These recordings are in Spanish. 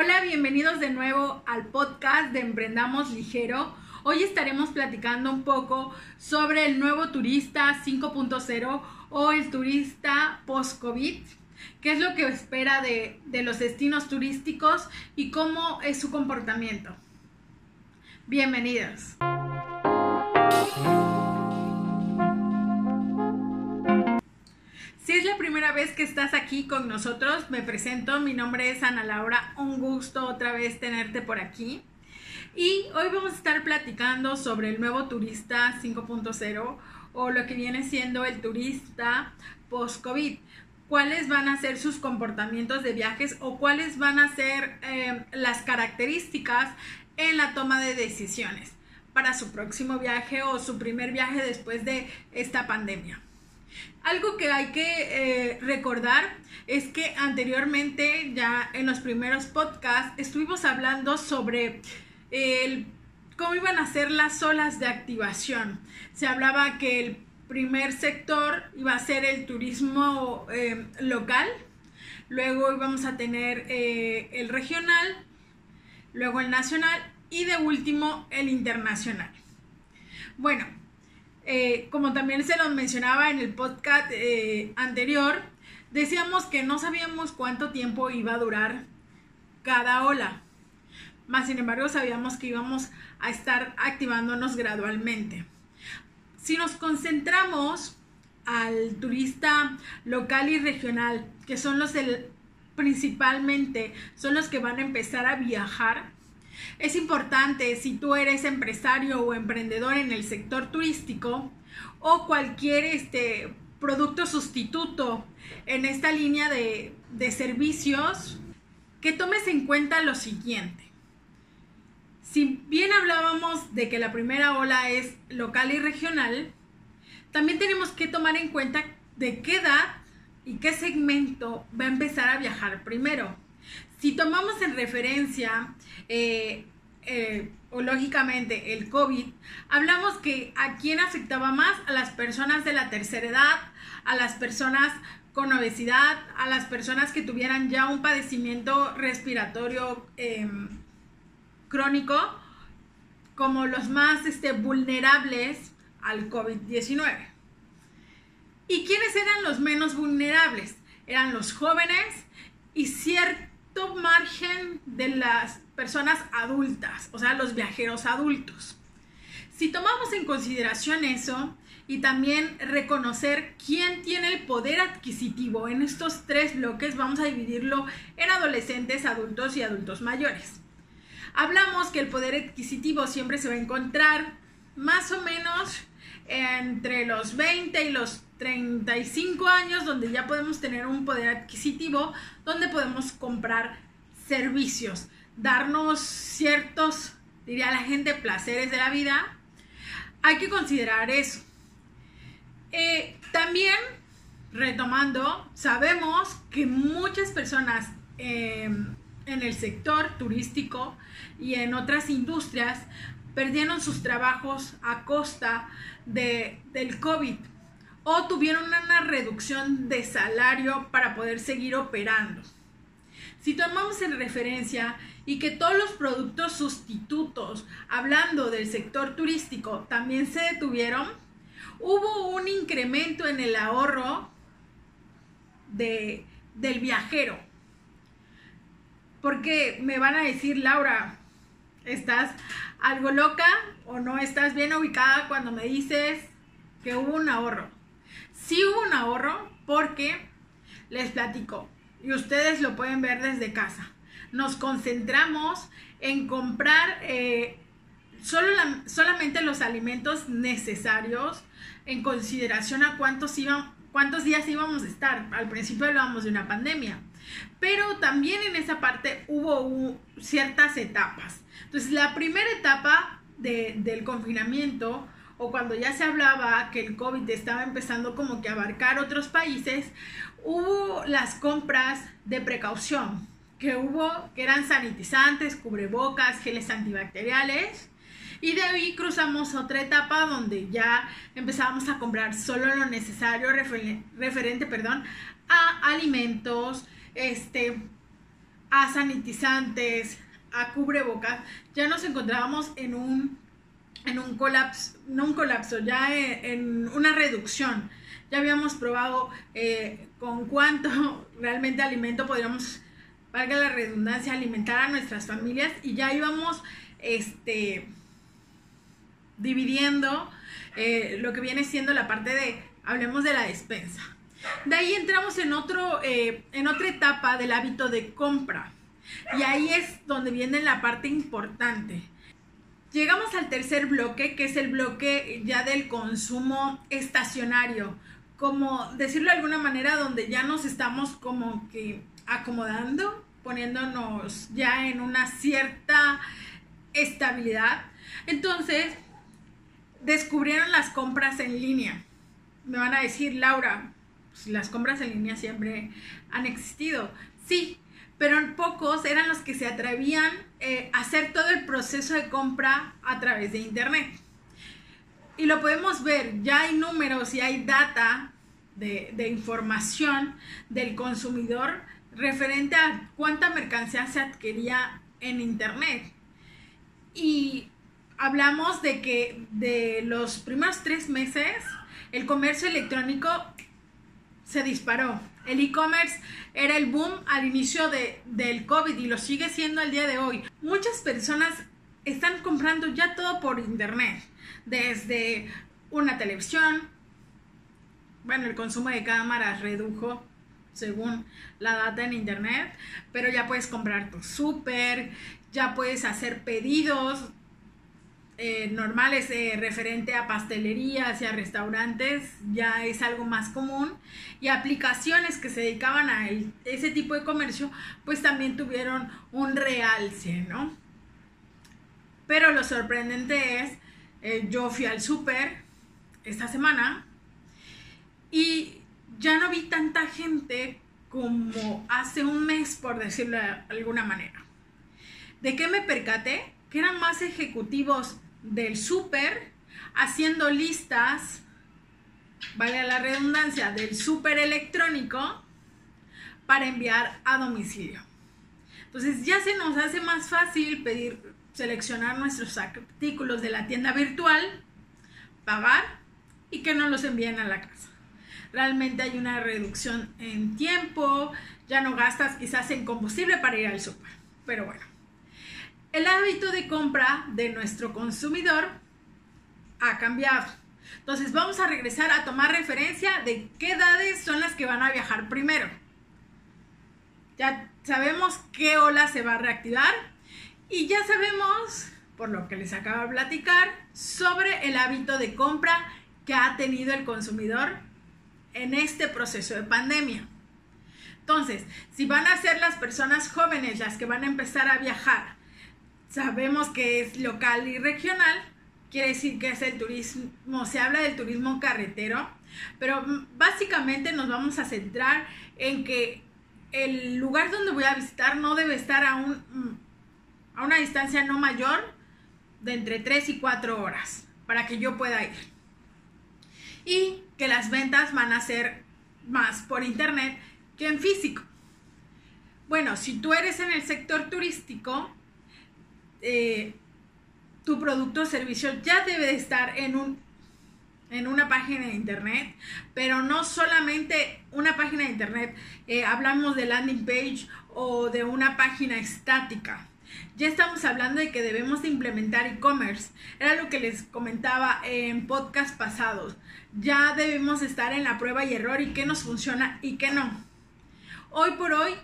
Hola, bienvenidos de nuevo al podcast de Emprendamos Ligero. Hoy estaremos platicando un poco sobre el nuevo turista 5.0 o el turista post-COVID, qué es lo que espera de, de los destinos turísticos y cómo es su comportamiento. Bienvenidos. Si es la primera vez que estás aquí con nosotros, me presento, mi nombre es Ana Laura, un gusto otra vez tenerte por aquí. Y hoy vamos a estar platicando sobre el nuevo turista 5.0 o lo que viene siendo el turista post-COVID. ¿Cuáles van a ser sus comportamientos de viajes o cuáles van a ser eh, las características en la toma de decisiones para su próximo viaje o su primer viaje después de esta pandemia? Algo que hay que eh, recordar es que anteriormente, ya en los primeros podcasts, estuvimos hablando sobre cómo iban a ser las olas de activación. Se hablaba que el primer sector iba a ser el turismo eh, local, luego íbamos a tener eh, el regional, luego el nacional y de último el internacional. Bueno, eh, como también se nos mencionaba en el podcast eh, anterior, decíamos que no sabíamos cuánto tiempo iba a durar cada ola. Más sin embargo, sabíamos que íbamos a estar activándonos gradualmente. Si nos concentramos al turista local y regional, que son los principalmente son los que van a empezar a viajar, es importante si tú eres empresario o emprendedor en el sector turístico o cualquier este, producto sustituto en esta línea de, de servicios, que tomes en cuenta lo siguiente. Si bien hablábamos de que la primera ola es local y regional, también tenemos que tomar en cuenta de qué edad y qué segmento va a empezar a viajar primero. Si tomamos en referencia eh, eh, o lógicamente el COVID, hablamos que a quién afectaba más, a las personas de la tercera edad, a las personas con obesidad, a las personas que tuvieran ya un padecimiento respiratorio em, crónico, como los más este, vulnerables al COVID-19. ¿Y quiénes eran los menos vulnerables? Eran los jóvenes y ciertos margen de las personas adultas, o sea, los viajeros adultos. Si tomamos en consideración eso y también reconocer quién tiene el poder adquisitivo en estos tres bloques, vamos a dividirlo en adolescentes, adultos y adultos mayores. Hablamos que el poder adquisitivo siempre se va a encontrar más o menos entre los 20 y los 35 años, donde ya podemos tener un poder adquisitivo, donde podemos comprar servicios, darnos ciertos, diría la gente, placeres de la vida. Hay que considerar eso. Eh, también, retomando, sabemos que muchas personas em, en el sector turístico y en otras industrias perdieron sus trabajos a costa de, del COVID o tuvieron una reducción de salario para poder seguir operando. Si tomamos en referencia y que todos los productos sustitutos, hablando del sector turístico, también se detuvieron, hubo un incremento en el ahorro de, del viajero. Porque me van a decir, Laura, ¿estás algo loca o no estás bien ubicada cuando me dices que hubo un ahorro? Sí hubo un ahorro porque les platico y ustedes lo pueden ver desde casa. Nos concentramos en comprar eh, solo solamente los alimentos necesarios en consideración a cuántos, cuántos días íbamos a estar. Al principio hablábamos de una pandemia, pero también en esa parte hubo ciertas etapas. Entonces, la primera etapa del confinamiento o cuando ya se hablaba que el COVID estaba empezando como que a abarcar otros países, hubo las compras de precaución, que hubo, que eran sanitizantes, cubrebocas, geles antibacteriales. Y de ahí cruzamos otra etapa donde ya empezábamos a comprar solo lo necesario referente, perdón, a alimentos, este, a sanitizantes, a cubrebocas, ya nos encontrábamos en un, en un colapso, no un colapso, ya en, una reducción. Ya habíamos probado eh, con cuánto realmente alimento podríamos, valga la redundancia, alimentar a nuestras familias y ya íbamos este, dividiendo eh, lo que viene siendo la parte de, hablemos de la despensa. De ahí entramos en, otro, eh, en otra etapa del hábito de compra. Y ahí es donde viene la parte importante. Llegamos al tercer bloque, que es el bloque ya del consumo estacionario. Como decirlo de alguna manera, donde ya nos estamos como que acomodando, poniéndonos ya en una cierta estabilidad. Entonces, descubrieron las compras en línea. Me van a decir, Laura, pues, las compras en línea siempre han existido. Sí, pero pocos eran los que se atrevían eh, a hacer todo el proceso de compra a través de Internet. Y lo podemos ver, ya hay números y hay data de, de información del consumidor referente a cuánta mercancía se adquiría en Internet. Y hablamos de que de los primeros tres meses el comercio electrónico se disparó. El e-commerce era el boom al inicio de, del COVID y lo sigue siendo al día de hoy. Muchas personas están comprando ya todo por internet, desde una televisión, bueno, el consumo de cámaras redujo según la data en internet, pero ya puedes comprar tu súper, ya puedes hacer pedidos eh, normales eh, referente a pastelerías y a restaurantes ya es algo más común y aplicaciones que se dedicaban a ese tipo de comercio pues también tuvieron un realce, ¿no? Pero lo sorprendente es, eh, yo fui al súper esta semana y ya no vi tanta gente como hace un mes, por decirlo de alguna manera. ¿De qué me percaté? Que eran más ejecutivos del súper haciendo listas, vale la redundancia, del súper electrónico para enviar a domicilio. Entonces ya se nos hace más fácil pedir, seleccionar nuestros artículos de la tienda virtual, pagar y que nos los envíen a la casa. Realmente hay una reducción en tiempo, ya no gastas quizás en combustible para ir al súper. Pero bueno, el hábito de compra de nuestro consumidor ha cambiado. Entonces vamos a regresar a tomar referencia de qué edades son las que van a viajar primero. Ya sabemos qué ola se va a reactivar y ya sabemos, por lo que les acabo de platicar, sobre el hábito de compra que ha tenido el consumidor en este proceso de pandemia. Entonces, si van a ser las personas jóvenes las que van a empezar a viajar sabemos que es local y regional, quiere decir que es el turismo, se habla del turismo carretero, pero básicamente nos vamos a centrar en que el lugar donde voy a visitar no debe estar a, un, a una distancia no mayor de entre 3 y 4 horas para que yo pueda ir. Y que las ventas van a ser más por internet que en físico. Bueno, si tú eres en el sector turístico, eh, tu producto o servicio ya debe de estar en un en una página de internet, pero no solamente una página de internet, eh, hablamos de landing page o de una página estática. Ya estamos hablando de que debemos de implementar e-commerce. Era lo que les comentaba en podcast pasados. Ya debemos estar en la prueba y error y qué nos funciona y qué no. Hoy por hoy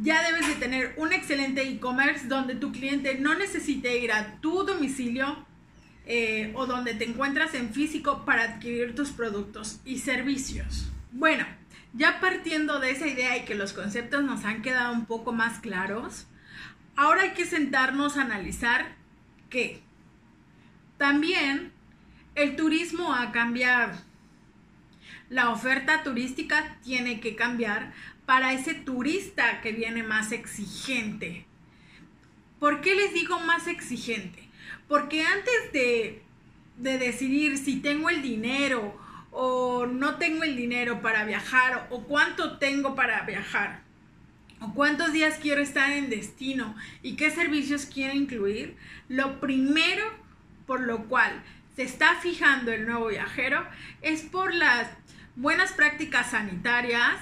ya debes de tener un excelente e-commerce donde tu cliente no necesite ir a tu domicilio eh, o donde te encuentras en físico para adquirir tus productos y servicios. Bueno, ya partiendo de esa idea y que los conceptos nos han quedado un poco más claros, ahora hay que sentarnos a analizar que también el turismo ha cambiado. La oferta turística tiene que cambiar para ese turista que viene más exigente. ¿Por qué les digo más exigente? Porque antes de, decidir si tengo el dinero o no tengo el dinero para viajar o cuánto tengo para viajar o cuántos días quiero estar en destino y qué servicios quiero incluir, lo primero por lo cual se está fijando el nuevo viajero es por las buenas prácticas sanitarias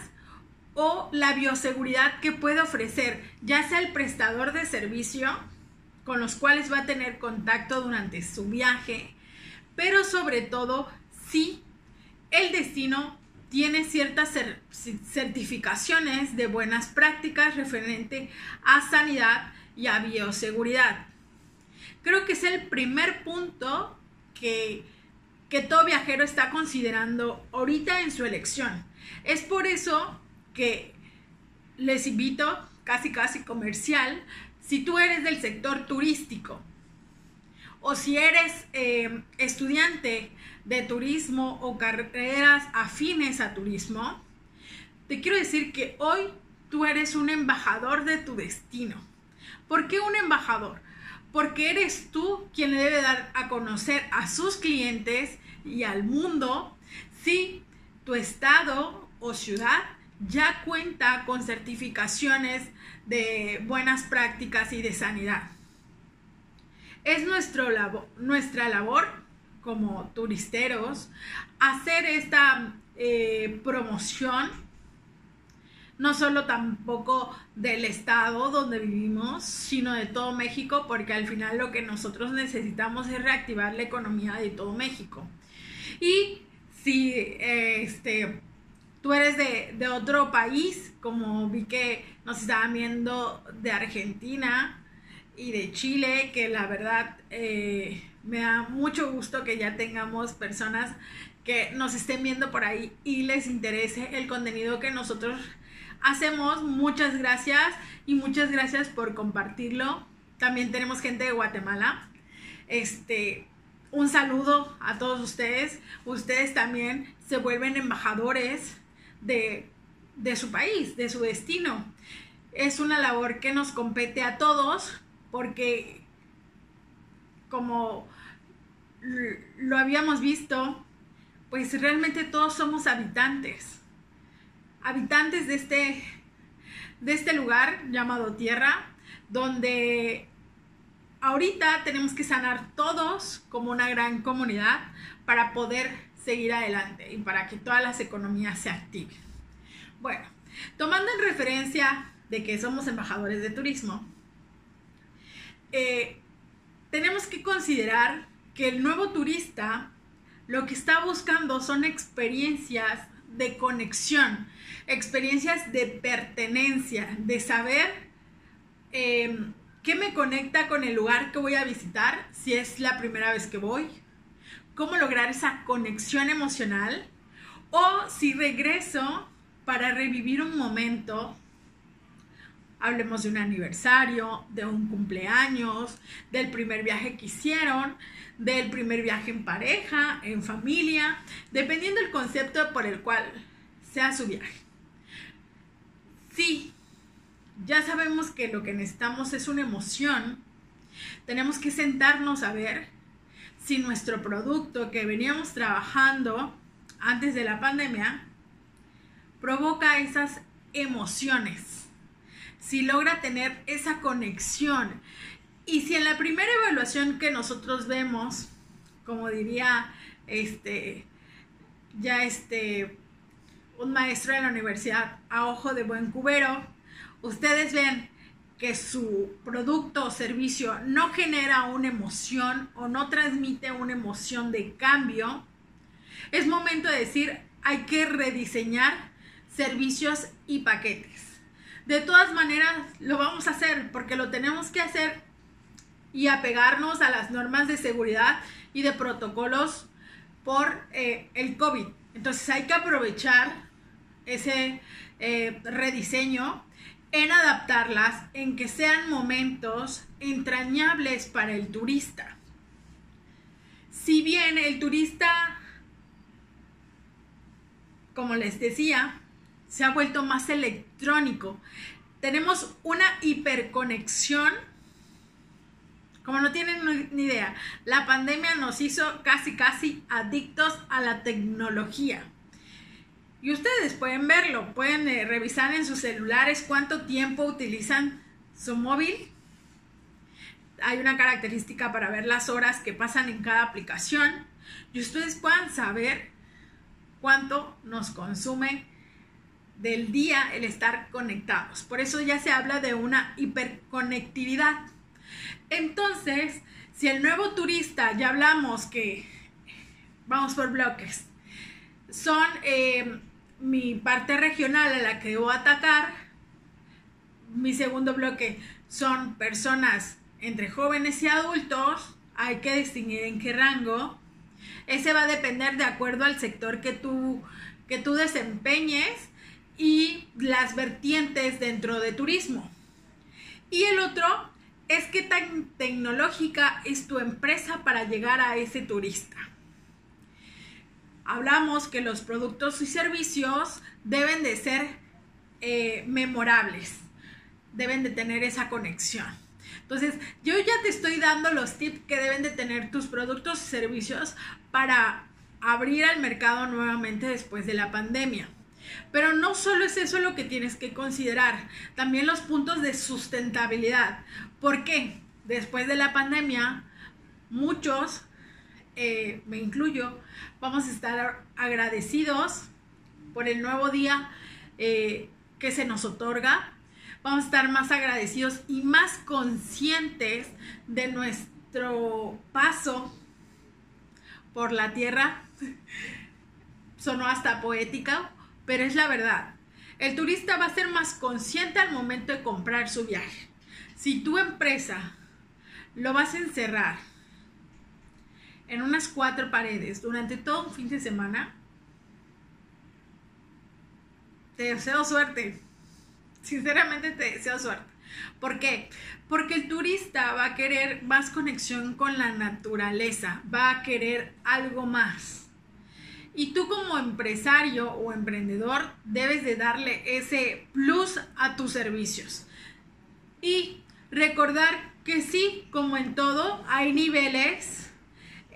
o la bioseguridad que puede ofrecer ya sea el prestador de servicio con los cuales va a tener contacto durante su viaje, pero sobre todo si el destino tiene ciertas certificaciones de buenas prácticas referente a sanidad y a bioseguridad. Creo que es el primer punto que, que todo viajero está considerando ahorita en su elección. Es por eso que les invito, casi casi comercial, si tú eres del sector turístico o si eres eh, estudiante de turismo o carreras afines a turismo, te quiero decir que hoy tú eres un embajador de tu destino. ¿Por qué un embajador? Porque eres tú quien le debe dar a conocer a sus clientes y al mundo si tu estado o ciudad ya cuenta con certificaciones de buenas prácticas y de sanidad. Es nuestro nuestra labor como turisteros hacer esta eh, promoción, no solo tampoco del estado donde vivimos, sino de todo México, porque al final lo que nosotros necesitamos es reactivar la economía de todo México. Y si este, tú eres de, otro país, como vi que nos estaban viendo de Argentina y de Chile, que la verdad eh, me da mucho gusto que ya tengamos personas que nos estén viendo por ahí y les interese el contenido que nosotros hacemos. Muchas gracias y muchas gracias por compartirlo. También tenemos gente de Guatemala. Este, un saludo a todos ustedes. Ustedes también se vuelven embajadores de, su país, de su destino. Es una labor que nos compete a todos porque como lo habíamos visto, pues realmente todos somos habitantes, habitantes de este, de este lugar llamado Tierra, donde ahorita tenemos que sanar todos como una gran comunidad para poder seguir adelante y para que todas las economías se activen. Bueno, tomando en referencia de que somos embajadores de turismo, eh, tenemos que considerar que el nuevo turista lo que está buscando son experiencias de conexión, experiencias de pertenencia, de saber em, qué me conecta con el lugar que voy a visitar, si es la primera vez que voy, cómo lograr esa conexión emocional o si regreso para revivir un momento, hablemos de un aniversario, de un cumpleaños, del primer viaje que hicieron, del primer viaje en pareja, en familia, dependiendo del concepto por el cual sea su viaje. Sí, ya sabemos que lo que necesitamos es una emoción, tenemos que sentarnos a ver si nuestro producto que veníamos trabajando antes de la pandemia provoca esas emociones, si logra tener esa conexión. Y si en la primera evaluación que nosotros vemos, como diría este ya este un maestro de la universidad a ojo de buen cubero, ustedes ven que su producto o servicio no genera una emoción o no transmite una emoción de cambio, es momento de decir, hay que rediseñar servicios y paquetes. De todas maneras, lo vamos a hacer porque lo tenemos que hacer y apegarnos a las normas de seguridad y de protocolos por eh, el COVID. Entonces hay que aprovechar ese eh, rediseño en adaptarlas, en que sean momentos entrañables para el turista. Si bien el turista, como les decía, se ha vuelto más electrónico, tenemos una hiperconexión, como no tienen ni idea, la pandemia nos hizo casi casi adictos a la tecnología. Y ustedes pueden verlo, pueden eh, revisar en sus celulares cuánto tiempo utilizan su móvil. Hay una característica para ver las horas que pasan en cada aplicación y ustedes puedan saber cuánto nos consume del día el estar conectados. Por eso ya se habla de una hiperconectividad. Entonces, si el nuevo turista, ya hablamos que, vamos por bloques, son eh, mi parte regional a la que debo atacar, mi segundo bloque son personas entre jóvenes y adultos, hay que distinguir en qué rango. Ese va a depender de acuerdo al sector que tú, que tú desempeñes y las vertientes dentro de turismo. Y el otro es qué tan tecnológica es tu empresa para llegar a ese turista. Hablamos que los productos y servicios deben de ser eh, memorables, deben de tener esa conexión. Entonces, yo ya te estoy dando los tips que deben de tener tus productos y servicios para abrir al mercado nuevamente después de la pandemia. Pero no solo es eso lo que tienes que considerar, también los puntos de sustentabilidad. ¿Por qué? Después de la pandemia, muchos, eh, me incluyo, vamos a estar agradecidos por el nuevo día eh, que se nos otorga. Vamos a estar más agradecidos y más conscientes de nuestro paso por la tierra. Sonó hasta poética, pero es la verdad. El turista va a ser más consciente al momento de comprar su viaje. Si tu empresa lo vas a encerrar en unas cuatro paredes durante todo un fin de semana, te deseo suerte. Sinceramente te deseo suerte. ¿Por qué? Porque el turista va a querer más conexión con la naturaleza, va a querer algo más. Y tú como empresario o emprendedor debes de darle ese plus a tus servicios. Y recordar que sí, como en todo, hay niveles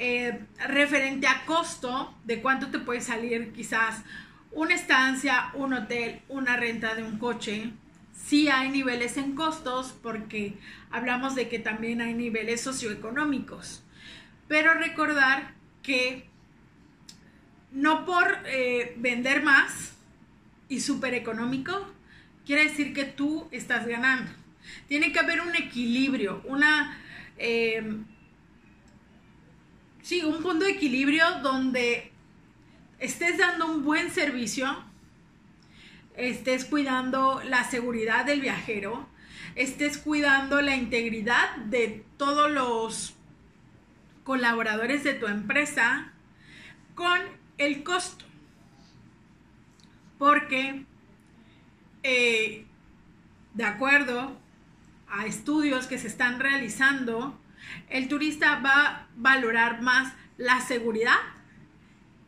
eh, referente a costo de cuánto te puede salir quizás una estancia, un hotel, una renta de un coche. Sí hay niveles en costos porque hablamos de que también hay niveles socioeconómicos. Pero recordar que no por eh, vender más y súper económico, quiere decir que tú estás ganando. Tiene que haber un equilibrio, una... Eh, sí, un punto de equilibrio donde estés dando un buen servicio, estés cuidando la seguridad del viajero, estés cuidando la integridad de todos los colaboradores de tu empresa con el costo. Porque, eh, de acuerdo a estudios que se están realizando, el turista va a valorar más la seguridad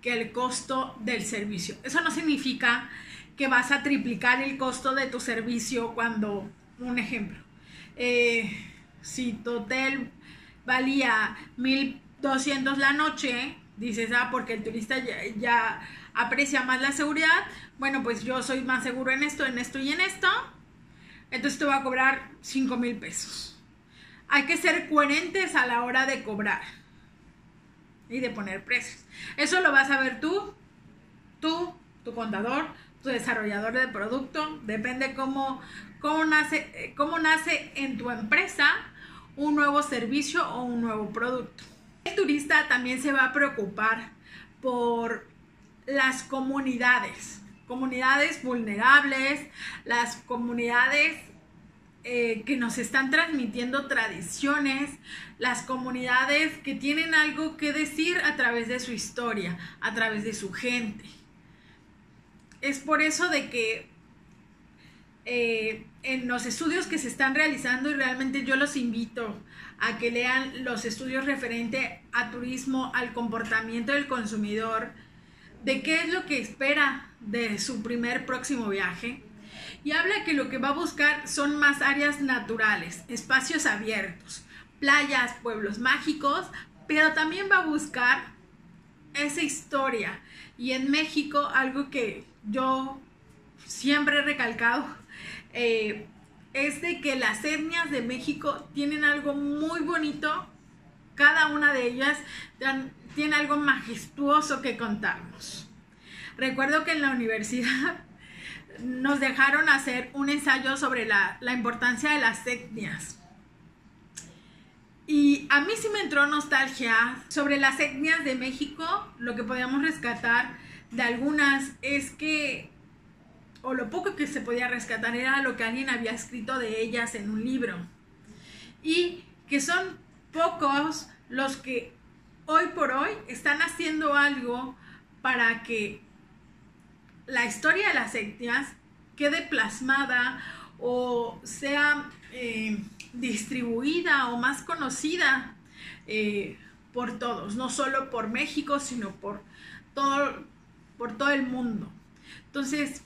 que el costo del servicio. Eso no significa que vas a triplicar el costo de tu servicio cuando, un ejemplo, eh, si tu hotel valía 1.200 la noche, dices, ah, porque el turista ya, aprecia más la seguridad, bueno, pues yo soy más seguro en esto, en esto y en esto, entonces te voy a cobrar 5 mil pesos. Hay que ser coherentes a la hora de cobrar y de poner precios. Eso lo vas a ver tú, tú, tu contador, tu desarrollador de producto, depende cómo, cómo, nace, cómo nace en tu empresa un nuevo servicio o un nuevo producto. El turista también se va a preocupar por las comunidades, comunidades vulnerables, las comunidades eh, que nos están transmitiendo tradiciones, las comunidades que tienen algo que decir a través de su historia, a través de su gente. Es por eso de que eh, en los estudios que se están realizando y realmente yo los invito a que lean los estudios referente a turismo, al comportamiento del consumidor, de qué es lo que espera de su primer próximo viaje. Y habla que lo que va a buscar son más áreas naturales, espacios abiertos, playas, pueblos mágicos, pero también va a buscar esa historia Y en México, algo que yo siempre he recalcado, eh, es de que las etnias de México tienen algo muy bonito, cada una de ellas tiene algo majestuoso que contarnos. Recuerdo que en la universidad nos dejaron hacer un ensayo sobre la, importancia de las etnias. Y a mí sí me entró nostalgia sobre las etnias de México. Lo que podíamos rescatar de algunas es que, o lo poco que se podía rescatar era lo que alguien había escrito de ellas en un libro. Y que son pocos los que hoy por hoy están haciendo algo para que la historia de las etnias quede plasmada o sea eh, distribuida o más conocida eh, por todos, no solo por México, sino por todo, por todo el mundo. Entonces,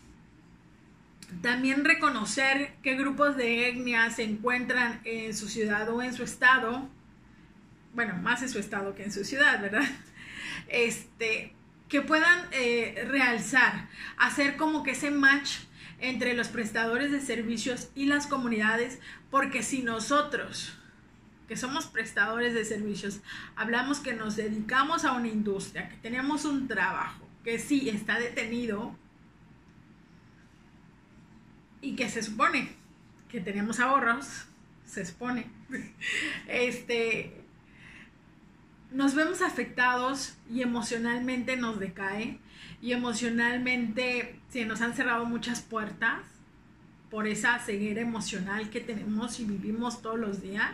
también reconocer qué grupos de etnias se encuentran en su ciudad o en su estado, bueno, más en su estado que en su ciudad, ¿verdad? Este, que puedan eh, realzar, hacer como que ese match entre los prestadores de servicios y las comunidades, porque si nosotros, que somos prestadores de servicios, hablamos que nos dedicamos a una industria, que tenemos un trabajo, que sí está detenido y que se supone que tenemos ahorros, se supone, este, nos vemos afectados y emocionalmente nos decae y emocionalmente se nos han cerrado muchas puertas por esa ceguera emocional que tenemos y vivimos todos los días.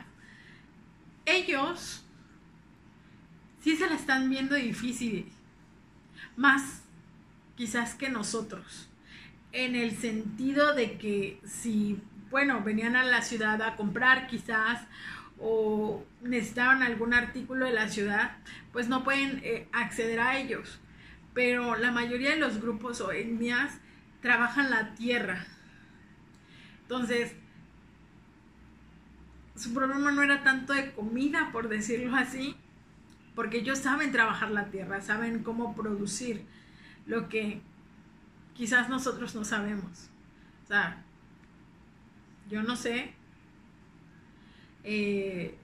Ellos sí se la están viendo difícil, más quizás que nosotros, en el sentido de que si, bueno, venían a la ciudad a comprar quizás o necesitaban algún artículo de la ciudad, pues no pueden eh, acceder a ellos. Pero la mayoría de los grupos o etnias trabajan la tierra. Entonces, su problema no era tanto de comida, por decirlo así, porque ellos saben trabajar la tierra, saben cómo producir lo que quizás nosotros no sabemos. O sea, yo no sé eh,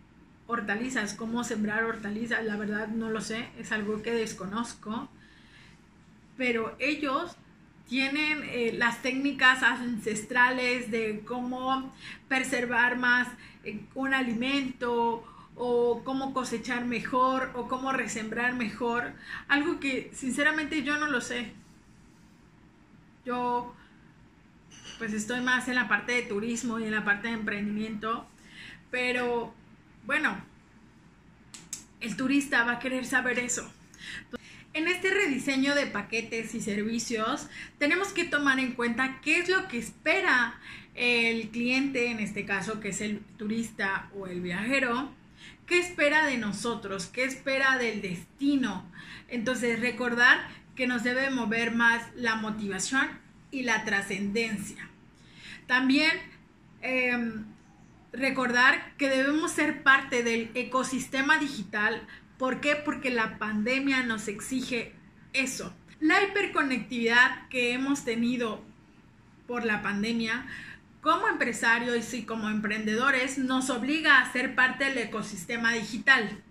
hortalizas, cómo sembrar hortalizas, la verdad no lo sé, es algo que desconozco, pero ellos tienen eh, las técnicas ancestrales de cómo preservar más eh, un alimento o cómo cosechar mejor o cómo resembrar mejor, algo que sinceramente yo no lo sé. Yo pues estoy más en la parte de turismo y en la parte de emprendimiento pero bueno, el turista va a querer saber eso. En este rediseño de paquetes y servicios tenemos que tomar en cuenta qué es lo que espera el cliente, en este caso que es el turista o el viajero, qué espera de nosotros, qué espera del destino. Entonces recordar que nos debe mover más la motivación y la trascendencia. También em, recordar que debemos ser parte del ecosistema digital. ¿Por qué? Porque la pandemia nos exige eso. La hiperconectividad que hemos tenido por la pandemia como empresarios y como emprendedores nos obliga a ser parte del ecosistema digital.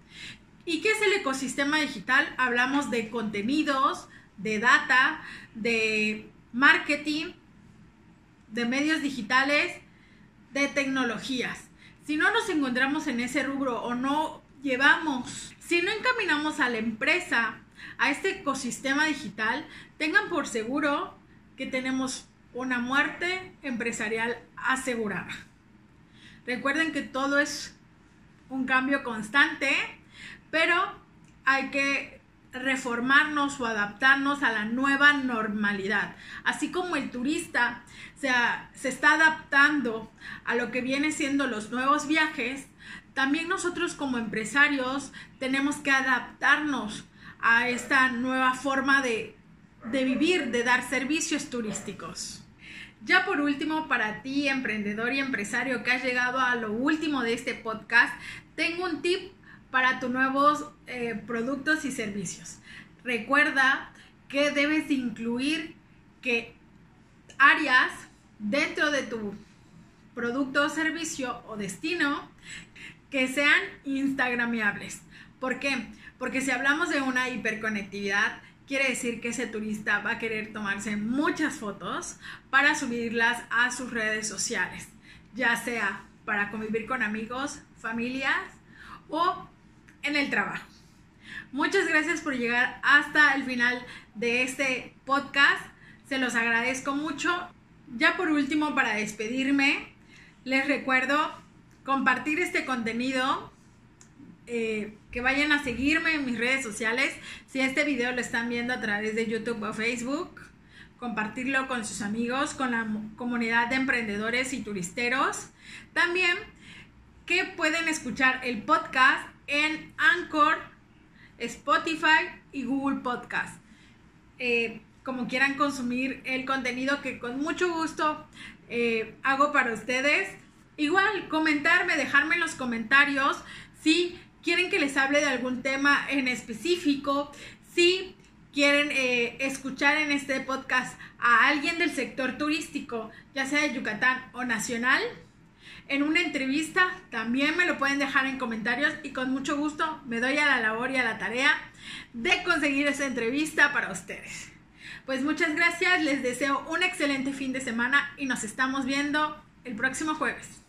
¿Y qué es el ecosistema digital? Hablamos de contenidos, de data, de marketing, de medios digitales de tecnologías. Si no nos encontramos en ese rubro o no llevamos, si no encaminamos a la empresa a este ecosistema digital, tengan por seguro que tenemos una muerte empresarial asegurada. Recuerden que todo es un cambio constante, pero hay que reformarnos o adaptarnos a la nueva normalidad. Así como el turista se, se está adaptando a lo que viene siendo los nuevos viajes, también nosotros como empresarios tenemos que adaptarnos a esta nueva forma de, de vivir, de dar servicios turísticos. Ya por último, para ti, emprendedor y empresario que has llegado a lo último de este podcast, tengo un tip para tus nuevos eh, productos y servicios. Recuerda que debes incluir que áreas dentro de tu producto servicio o destino que sean instagramiables. ¿Por qué? Porque si hablamos de una hiperconectividad, quiere decir que ese turista va a querer tomarse muchas fotos para subirlas a sus redes sociales, ya sea para convivir con amigos, familias o en el trabajo. Muchas gracias por llegar hasta el final de este podcast. Se los agradezco mucho. Ya por último, para despedirme, les recuerdo compartir este contenido, eh, que vayan a seguirme en mis redes sociales. Si este video lo están viendo a través de YouTube o Facebook, compartirlo con sus amigos, con la comunidad de emprendedores y turisteros. También que pueden escuchar el podcast en Anchor, Spotify y Google Podcast. Eh, como quieran consumir el contenido que con mucho gusto eh, hago para ustedes. Igual, comentarme, dejarme en los comentarios si quieren que les hable de algún tema en específico, si quieren eh, escuchar en este podcast a alguien del sector turístico, ya sea de Yucatán o nacional, en una entrevista, también me lo pueden dejar en comentarios y con mucho gusto me doy a la labor y a la tarea de conseguir esa entrevista para ustedes. Pues muchas gracias, les deseo un excelente fin de semana y nos estamos viendo el próximo jueves.